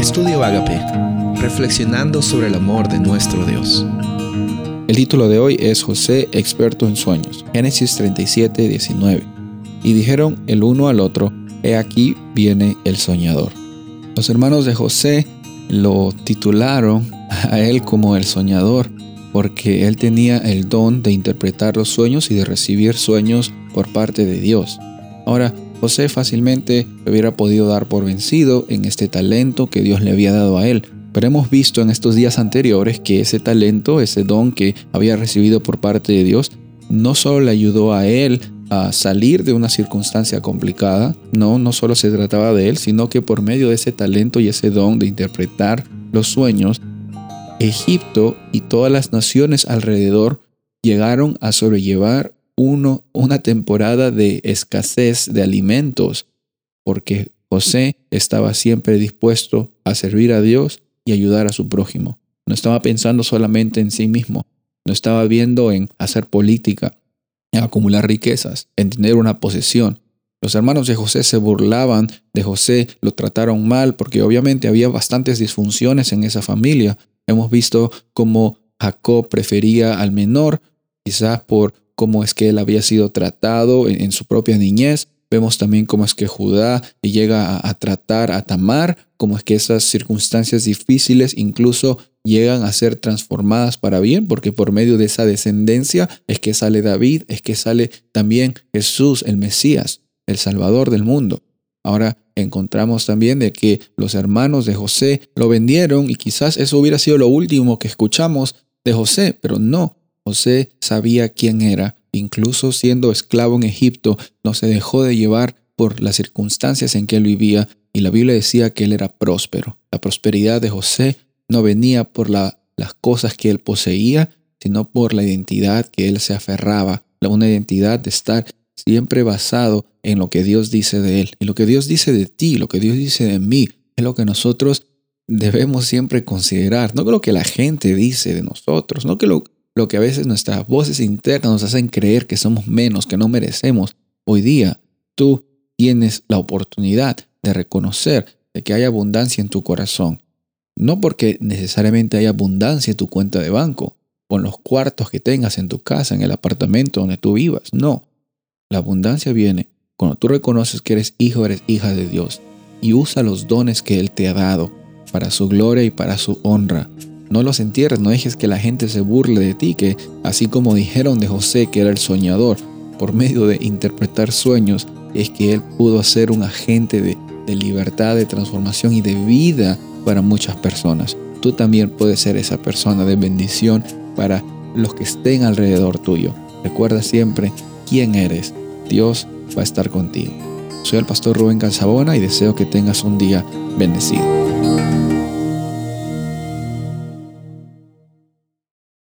Estudio Agape, reflexionando sobre el amor de nuestro Dios. El título de hoy es José, experto en sueños. Génesis 37, 19. Y dijeron el uno al otro, He aquí viene el soñador. Los hermanos de José lo titularon a él como el soñador, porque él tenía el don de interpretar los sueños y de recibir sueños por parte de Dios. Ahora, José fácilmente hubiera podido dar por vencido en este talento que Dios le había dado a él, pero hemos visto en estos días anteriores que ese talento, ese don que había recibido por parte de Dios, no solo le ayudó a él a salir de una circunstancia complicada, no, no solo se trataba de él, sino que por medio de ese talento y ese don de interpretar los sueños, Egipto y todas las naciones alrededor llegaron a sobrellevar uno, una temporada de escasez de alimentos, porque José estaba siempre dispuesto a servir a Dios y ayudar a su prójimo. No estaba pensando solamente en sí mismo, no estaba viendo en hacer política, en acumular riquezas, en tener una posesión. Los hermanos de José se burlaban de José, lo trataron mal, porque obviamente había bastantes disfunciones en esa familia. Hemos visto cómo Jacob prefería al menor, quizás por cómo es que él había sido tratado en, su propia niñez. Vemos también cómo es que Judá llega a, a, tratar a Tamar, cómo es que esas circunstancias difíciles incluso llegan a ser transformadas para bien, porque por medio de esa descendencia es que sale David, es que sale también Jesús, el Mesías, el Salvador del mundo. Ahora encontramos también de que los hermanos de José lo vendieron y quizás eso hubiera sido lo último que escuchamos de José, pero no, José sabía quién era, incluso siendo esclavo en Egipto, no se dejó de llevar por las circunstancias en que él vivía y la Biblia decía que él era próspero. La prosperidad de José no venía por las cosas que él poseía, sino por la identidad que él se aferraba, una identidad de estar siempre basado en lo que Dios dice de él. Y lo que Dios dice de ti, lo que Dios dice de mí, es lo que nosotros debemos siempre considerar. No lo que la gente dice de nosotros, no que lo, lo que a veces nuestras voces internas nos hacen creer que somos menos, que no merecemos. Hoy día tú tienes la oportunidad de reconocer que hay abundancia en tu corazón. No porque necesariamente hay abundancia en tu cuenta de banco, en los cuartos que tengas en tu casa, en el apartamento donde tú vivas. No. La abundancia viene cuando tú reconoces que eres hijo, eres hija de Dios y usa los dones que Él te ha dado para su gloria y para su honra. No los entierres, no dejes que la gente se burle de ti, que así como dijeron de José que era el soñador, por medio de interpretar sueños, es que él pudo ser un agente de, libertad, de transformación y de vida para muchas personas. Tú también puedes ser esa persona de bendición para los que estén alrededor tuyo. Recuerda siempre quién eres. Dios va a estar contigo. Soy el pastor Rubén Calzabona y deseo que tengas un día bendecido.